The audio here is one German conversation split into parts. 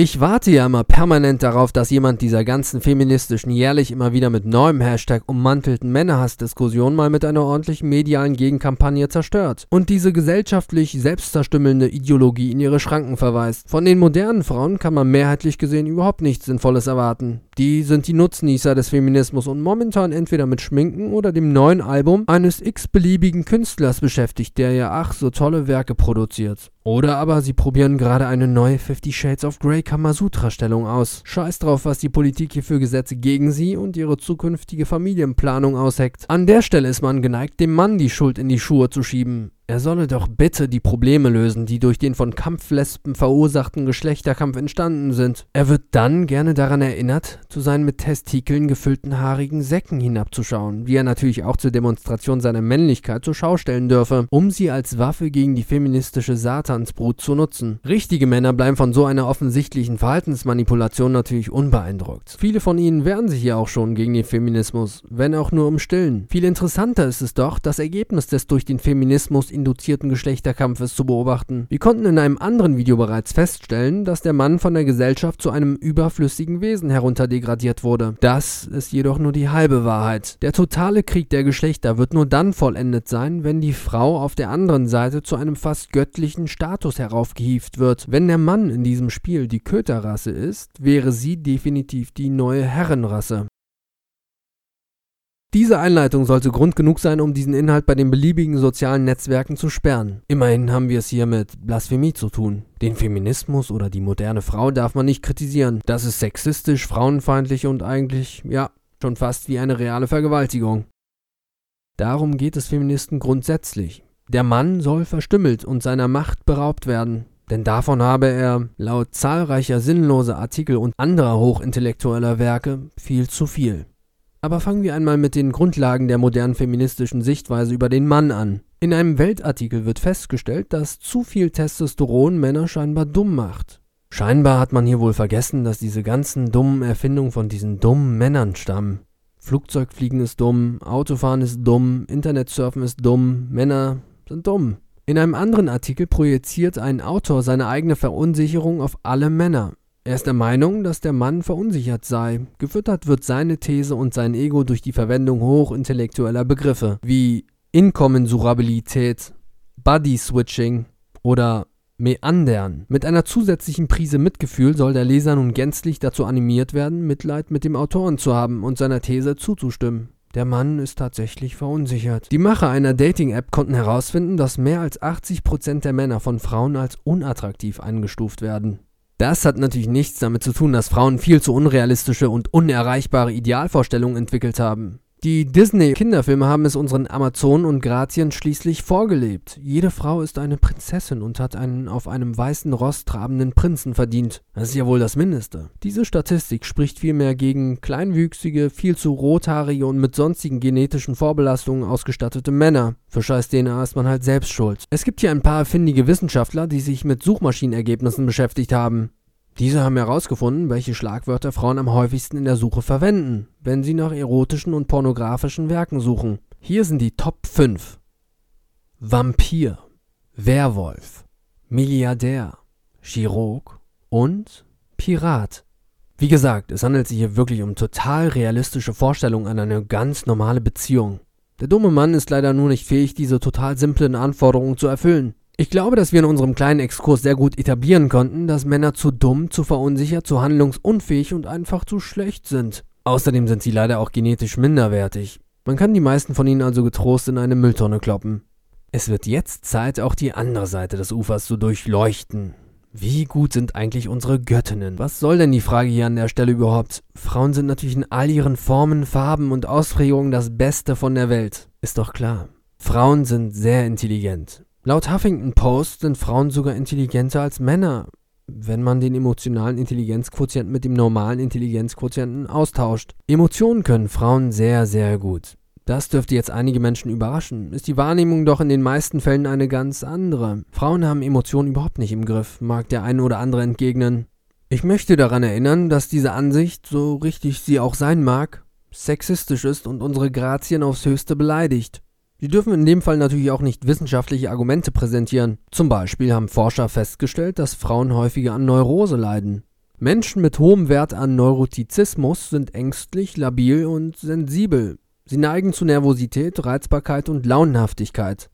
Ich warte ja immer permanent darauf, dass jemand dieser ganzen feministischen, jährlich immer wieder mit neuem Hashtag ummantelten Männerhassdiskussion mal mit einer ordentlichen medialen Gegenkampagne zerstört und diese gesellschaftlich selbstzerstümmelnde Ideologie in ihre Schranken verweist. Von den modernen Frauen kann man mehrheitlich gesehen überhaupt nichts Sinnvolles erwarten. Die sind die Nutznießer des Feminismus und momentan entweder mit Schminken oder dem neuen Album eines x-beliebigen Künstlers beschäftigt, der ja ach so tolle Werke produziert. Oder aber sie probieren gerade eine neue Fifty Shades of Grey Kamasutra-Stellung aus. Scheiß drauf, was die Politik hier für Gesetze gegen sie und ihre zukünftige Familienplanung ausheckt. An der Stelle ist man geneigt, dem Mann die Schuld in die Schuhe zu schieben. Er solle doch bitte die Probleme lösen, die durch den von Kampflespen verursachten Geschlechterkampf entstanden sind. Er wird dann gerne daran erinnert, zu seinen mit Testikeln gefüllten haarigen Säcken hinabzuschauen, die er natürlich auch zur Demonstration seiner Männlichkeit zur Schau stellen dürfe, um sie als Waffe gegen die feministische Satansbrut zu nutzen. Richtige Männer bleiben von so einer offensichtlichen Verhaltensmanipulation natürlich unbeeindruckt. Viele von ihnen wehren sich ja auch schon gegen den Feminismus, wenn auch nur im Stillen. Viel interessanter ist es doch, das Ergebnis des durch den Feminismus induzierten Geschlechterkampfes zu beobachten. Wir konnten in einem anderen Video bereits feststellen, dass der Mann von der Gesellschaft zu einem überflüssigen Wesen herunterdegradiert wurde. Das ist jedoch nur die halbe Wahrheit. Der totale Krieg der Geschlechter wird nur dann vollendet sein, wenn die Frau auf der anderen Seite zu einem fast göttlichen Status heraufgehieft wird. Wenn der Mann in diesem Spiel die Köterrasse ist, wäre sie definitiv die neue Herrenrasse. Diese Einleitung sollte Grund genug sein, um diesen Inhalt bei den beliebigen sozialen Netzwerken zu sperren. Immerhin haben wir es hier mit Blasphemie zu tun. Den Feminismus oder die moderne Frau darf man nicht kritisieren. Das ist sexistisch, frauenfeindlich und eigentlich, ja, schon fast wie eine reale Vergewaltigung. Darum geht es Feministen grundsätzlich. Der Mann soll verstümmelt und seiner Macht beraubt werden. Denn davon habe er, laut zahlreicher sinnloser Artikel und anderer hochintellektueller Werke, viel zu viel. Aber fangen wir einmal mit den Grundlagen der modernen feministischen Sichtweise über den Mann an. In einem Weltartikel wird festgestellt, dass zu viel Testosteron Männer scheinbar dumm macht. Scheinbar hat man hier wohl vergessen, dass diese ganzen dummen Erfindungen von diesen dummen Männern stammen. Flugzeugfliegen ist dumm, Autofahren ist dumm, Internetsurfen ist dumm, Männer sind dumm. In einem anderen Artikel projiziert ein Autor seine eigene Verunsicherung auf alle Männer. Er ist der Meinung, dass der Mann verunsichert sei. Gefüttert wird seine These und sein Ego durch die Verwendung hochintellektueller Begriffe wie Inkommensurabilität, Body Switching oder Meandern. Mit einer zusätzlichen Prise Mitgefühl soll der Leser nun gänzlich dazu animiert werden, Mitleid mit dem Autoren zu haben und seiner These zuzustimmen. Der Mann ist tatsächlich verunsichert. Die Macher einer Dating-App konnten herausfinden, dass mehr als 80% der Männer von Frauen als unattraktiv eingestuft werden. Das hat natürlich nichts damit zu tun, dass Frauen viel zu unrealistische und unerreichbare Idealvorstellungen entwickelt haben. Die Disney-Kinderfilme haben es unseren Amazonen und Grazien schließlich vorgelebt. Jede Frau ist eine Prinzessin und hat einen auf einem weißen Ross trabenden Prinzen verdient. Das ist ja wohl das Mindeste. Diese Statistik spricht vielmehr gegen kleinwüchsige, viel zu rothaarige und mit sonstigen genetischen Vorbelastungen ausgestattete Männer. Für scheiß DNA ist man halt selbst schuld. Es gibt hier ein paar findige Wissenschaftler, die sich mit Suchmaschinenergebnissen beschäftigt haben. Diese haben herausgefunden, welche Schlagwörter Frauen am häufigsten in der Suche verwenden, wenn sie nach erotischen und pornografischen Werken suchen. Hier sind die Top 5. Vampir, Werwolf, Milliardär, Chirurg und Pirat. Wie gesagt, es handelt sich hier wirklich um total realistische Vorstellungen an eine ganz normale Beziehung. Der dumme Mann ist leider nur nicht fähig, diese total simplen Anforderungen zu erfüllen. Ich glaube, dass wir in unserem kleinen Exkurs sehr gut etablieren konnten, dass Männer zu dumm, zu verunsichert, zu handlungsunfähig und einfach zu schlecht sind. Außerdem sind sie leider auch genetisch minderwertig. Man kann die meisten von ihnen also getrost in eine Mülltonne kloppen. Es wird jetzt Zeit, auch die andere Seite des Ufers zu durchleuchten. Wie gut sind eigentlich unsere Göttinnen? Was soll denn die Frage hier an der Stelle überhaupt? Frauen sind natürlich in all ihren Formen, Farben und Ausprägungen das Beste von der Welt. Ist doch klar. Frauen sind sehr intelligent. Laut Huffington Post sind Frauen sogar intelligenter als Männer, wenn man den emotionalen Intelligenzquotienten mit dem normalen Intelligenzquotienten austauscht. Emotionen können Frauen sehr, sehr gut. Das dürfte jetzt einige Menschen überraschen, ist die Wahrnehmung doch in den meisten Fällen eine ganz andere. Frauen haben Emotionen überhaupt nicht im Griff, mag der eine oder andere entgegnen. Ich möchte daran erinnern, dass diese Ansicht, so richtig sie auch sein mag, sexistisch ist und unsere Grazien aufs höchste beleidigt. Sie dürfen in dem Fall natürlich auch nicht wissenschaftliche Argumente präsentieren. Zum Beispiel haben Forscher festgestellt, dass Frauen häufiger an Neurose leiden. Menschen mit hohem Wert an Neurotizismus sind ängstlich, labil und sensibel. Sie neigen zu Nervosität, Reizbarkeit und Launenhaftigkeit.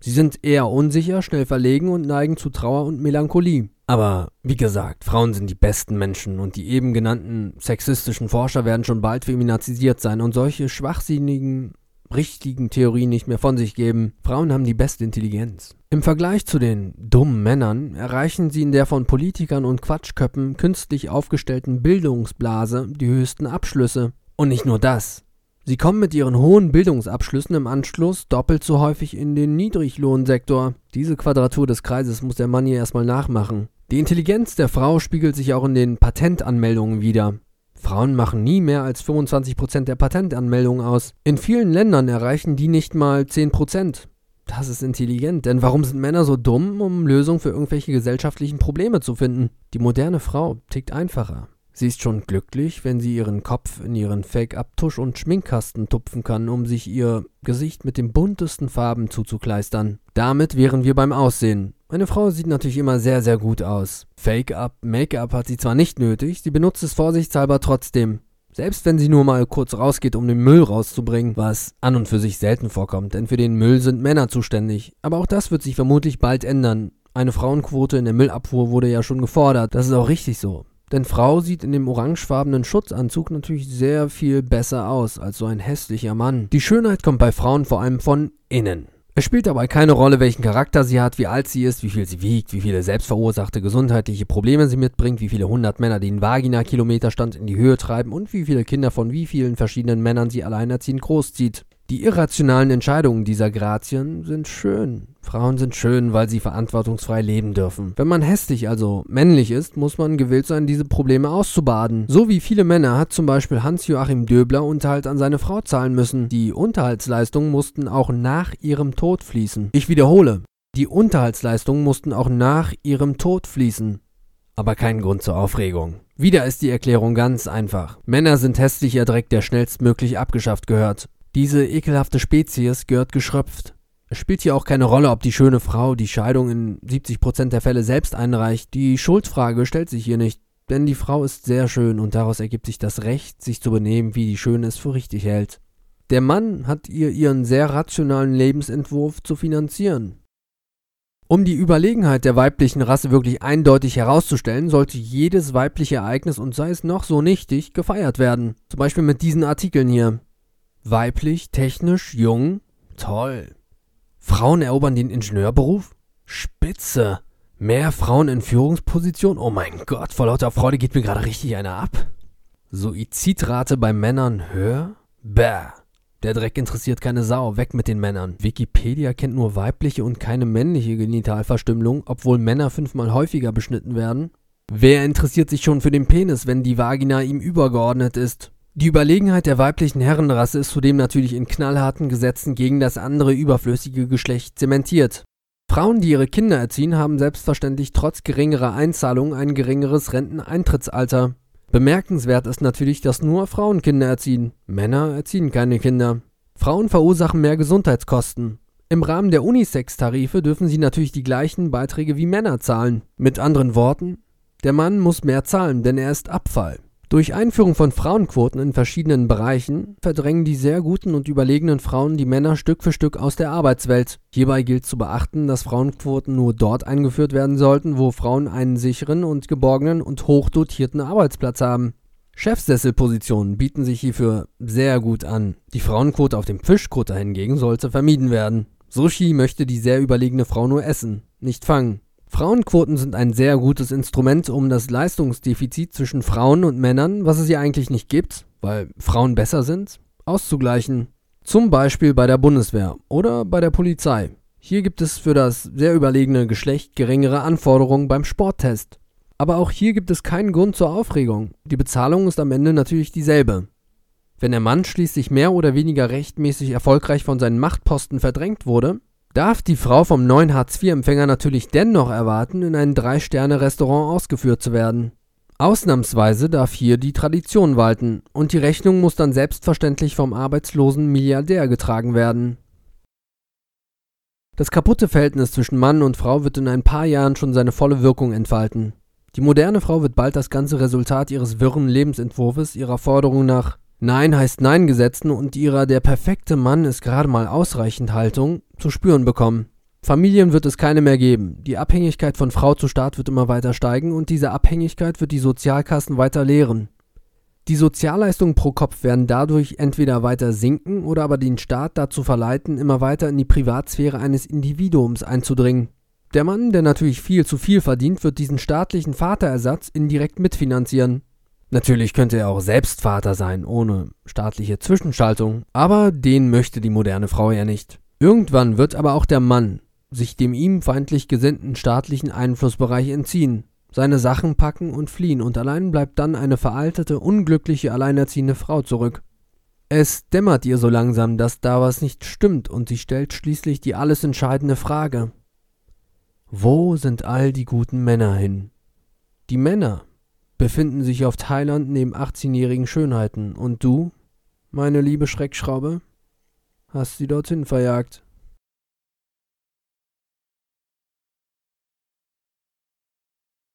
Sie sind eher unsicher, schnell verlegen und neigen zu Trauer und Melancholie. Aber wie gesagt, Frauen sind die besten Menschen und die eben genannten sexistischen Forscher werden schon bald feminazisiert sein und solche schwachsinnigen, richtigen Theorien nicht mehr von sich geben. Frauen haben die beste Intelligenz. Im Vergleich zu den dummen Männern erreichen sie in der von Politikern und Quatschköppen künstlich aufgestellten Bildungsblase die höchsten Abschlüsse. Und nicht nur das. Sie kommen mit ihren hohen Bildungsabschlüssen im Anschluss doppelt so häufig in den Niedriglohnsektor. Diese Quadratur des Kreises muss der Mann hier erstmal nachmachen. Die Intelligenz der Frau spiegelt sich auch in den Patentanmeldungen wider. Frauen machen nie mehr als 25% der Patentanmeldungen aus. In vielen Ländern erreichen die nicht mal 10%. Das ist intelligent, denn warum sind Männer so dumm, um Lösungen für irgendwelche gesellschaftlichen Probleme zu finden? Die moderne Frau tickt einfacher. Sie ist schon glücklich, wenn sie ihren Kopf in ihren Fake-up-Tusch- und Schminkkasten tupfen kann, um sich ihr Gesicht mit den buntesten Farben zuzukleistern. Damit wären wir beim Aussehen. Eine Frau sieht natürlich immer sehr, sehr gut aus. Fake-up, Make-up hat sie zwar nicht nötig, sie benutzt es vorsichtshalber trotzdem. Selbst wenn sie nur mal kurz rausgeht, um den Müll rauszubringen, was an und für sich selten vorkommt, denn für den Müll sind Männer zuständig. Aber auch das wird sich vermutlich bald ändern. Eine Frauenquote in der Müllabfuhr wurde ja schon gefordert. Das ist auch richtig so. Denn Frau sieht in dem orangefarbenen Schutzanzug natürlich sehr viel besser aus als so ein hässlicher Mann. Die Schönheit kommt bei Frauen vor allem von innen. Es spielt dabei keine Rolle, welchen Charakter sie hat, wie alt sie ist, wie viel sie wiegt, wie viele selbstverursachte gesundheitliche Probleme sie mitbringt, wie viele hundert Männer den Vagina-Kilometerstand in die Höhe treiben und wie viele Kinder von wie vielen verschiedenen Männern sie alleinerziehend großzieht. Die irrationalen Entscheidungen dieser Grazien sind schön. Frauen sind schön, weil sie verantwortungsfrei leben dürfen. Wenn man hässlich, also männlich ist, muss man gewillt sein, diese Probleme auszubaden. So wie viele Männer hat zum Beispiel Hans-Joachim Döbler Unterhalt an seine Frau zahlen müssen. Die Unterhaltsleistungen mussten auch nach ihrem Tod fließen. Ich wiederhole, die Unterhaltsleistungen mussten auch nach ihrem Tod fließen. Aber kein Grund zur Aufregung. Wieder ist die Erklärung ganz einfach. Männer sind hässlicher Dreck, der schnellstmöglich abgeschafft gehört. Diese ekelhafte Spezies gehört geschröpft. Es spielt hier auch keine Rolle, ob die schöne Frau die Scheidung in 70% der Fälle selbst einreicht. Die Schuldfrage stellt sich hier nicht, denn die Frau ist sehr schön und daraus ergibt sich das Recht, sich zu benehmen, wie die Schöne es für richtig hält. Der Mann hat ihr ihren sehr rationalen Lebensentwurf zu finanzieren. Um die Überlegenheit der weiblichen Rasse wirklich eindeutig herauszustellen, sollte jedes weibliche Ereignis und sei es noch so nichtig gefeiert werden. Zum Beispiel mit diesen Artikeln hier. Weiblich, technisch, jung, toll. Frauen erobern den Ingenieurberuf? Spitze. Mehr Frauen in Führungspositionen? Oh mein Gott, vor lauter Freude geht mir gerade richtig einer ab. Suizidrate bei Männern höher? Bäh. Der Dreck interessiert keine Sau, weg mit den Männern. Wikipedia kennt nur weibliche und keine männliche Genitalverstümmelung, obwohl Männer fünfmal häufiger beschnitten werden. Wer interessiert sich schon für den Penis, wenn die Vagina ihm übergeordnet ist? Die Überlegenheit der weiblichen Herrenrasse ist zudem natürlich in knallharten Gesetzen gegen das andere überflüssige Geschlecht zementiert. Frauen, die ihre Kinder erziehen, haben selbstverständlich trotz geringerer Einzahlungen ein geringeres Renteneintrittsalter. Bemerkenswert ist natürlich, dass nur Frauen Kinder erziehen. Männer erziehen keine Kinder. Frauen verursachen mehr Gesundheitskosten. Im Rahmen der Unisex-Tarife dürfen sie natürlich die gleichen Beiträge wie Männer zahlen. Mit anderen Worten, der Mann muss mehr zahlen, denn er ist Abfall. Durch Einführung von Frauenquoten in verschiedenen Bereichen verdrängen die sehr guten und überlegenen Frauen die Männer Stück für Stück aus der Arbeitswelt. Hierbei gilt zu beachten, dass Frauenquoten nur dort eingeführt werden sollten, wo Frauen einen sicheren und geborgenen und hochdotierten Arbeitsplatz haben. Chefsesselpositionen bieten sich hierfür sehr gut an. Die Frauenquote auf dem Fischkutter hingegen sollte vermieden werden. Sushi möchte die sehr überlegene Frau nur essen, nicht fangen. Frauenquoten sind ein sehr gutes Instrument, um das Leistungsdefizit zwischen Frauen und Männern, was es ja eigentlich nicht gibt, weil Frauen besser sind, auszugleichen. Zum Beispiel bei der Bundeswehr oder bei der Polizei. Hier gibt es für das sehr überlegene Geschlecht geringere Anforderungen beim Sporttest. Aber auch hier gibt es keinen Grund zur Aufregung. Die Bezahlung ist am Ende natürlich dieselbe. Wenn der Mann schließlich mehr oder weniger rechtmäßig erfolgreich von seinen Machtposten verdrängt wurde, darf die Frau vom neuen Hartz-IV-Empfänger natürlich dennoch erwarten, in ein Drei-Sterne-Restaurant ausgeführt zu werden. Ausnahmsweise darf hier die Tradition walten und die Rechnung muss dann selbstverständlich vom arbeitslosen Milliardär getragen werden. Das kaputte Verhältnis zwischen Mann und Frau wird in ein paar Jahren schon seine volle Wirkung entfalten. Die moderne Frau wird bald das ganze Resultat ihres wirren Lebensentwurfs, ihrer Forderung nach Nein heißt Nein Gesetzen und ihrer der perfekte Mann ist gerade mal ausreichend Haltung zu spüren bekommen. Familien wird es keine mehr geben. Die Abhängigkeit von Frau zu Staat wird immer weiter steigen und diese Abhängigkeit wird die Sozialkassen weiter leeren. Die Sozialleistungen pro Kopf werden dadurch entweder weiter sinken oder aber den Staat dazu verleiten, immer weiter in die Privatsphäre eines Individuums einzudringen. Der Mann, der natürlich viel zu viel verdient, wird diesen staatlichen Vaterersatz indirekt mitfinanzieren. Natürlich könnte er auch selbst Vater sein, ohne staatliche Zwischenschaltung, aber den möchte die moderne Frau ja nicht. Irgendwann wird aber auch der Mann sich dem ihm feindlich gesinnten staatlichen Einflussbereich entziehen, seine Sachen packen und fliehen, und allein bleibt dann eine veraltete, unglückliche, alleinerziehende Frau zurück. Es dämmert ihr so langsam, dass da was nicht stimmt, und sie stellt schließlich die alles entscheidende Frage. Wo sind all die guten Männer hin? Die Männer befinden sich auf Thailand neben 18-jährigen Schönheiten. Und du, meine liebe Schreckschraube, hast sie dorthin verjagt.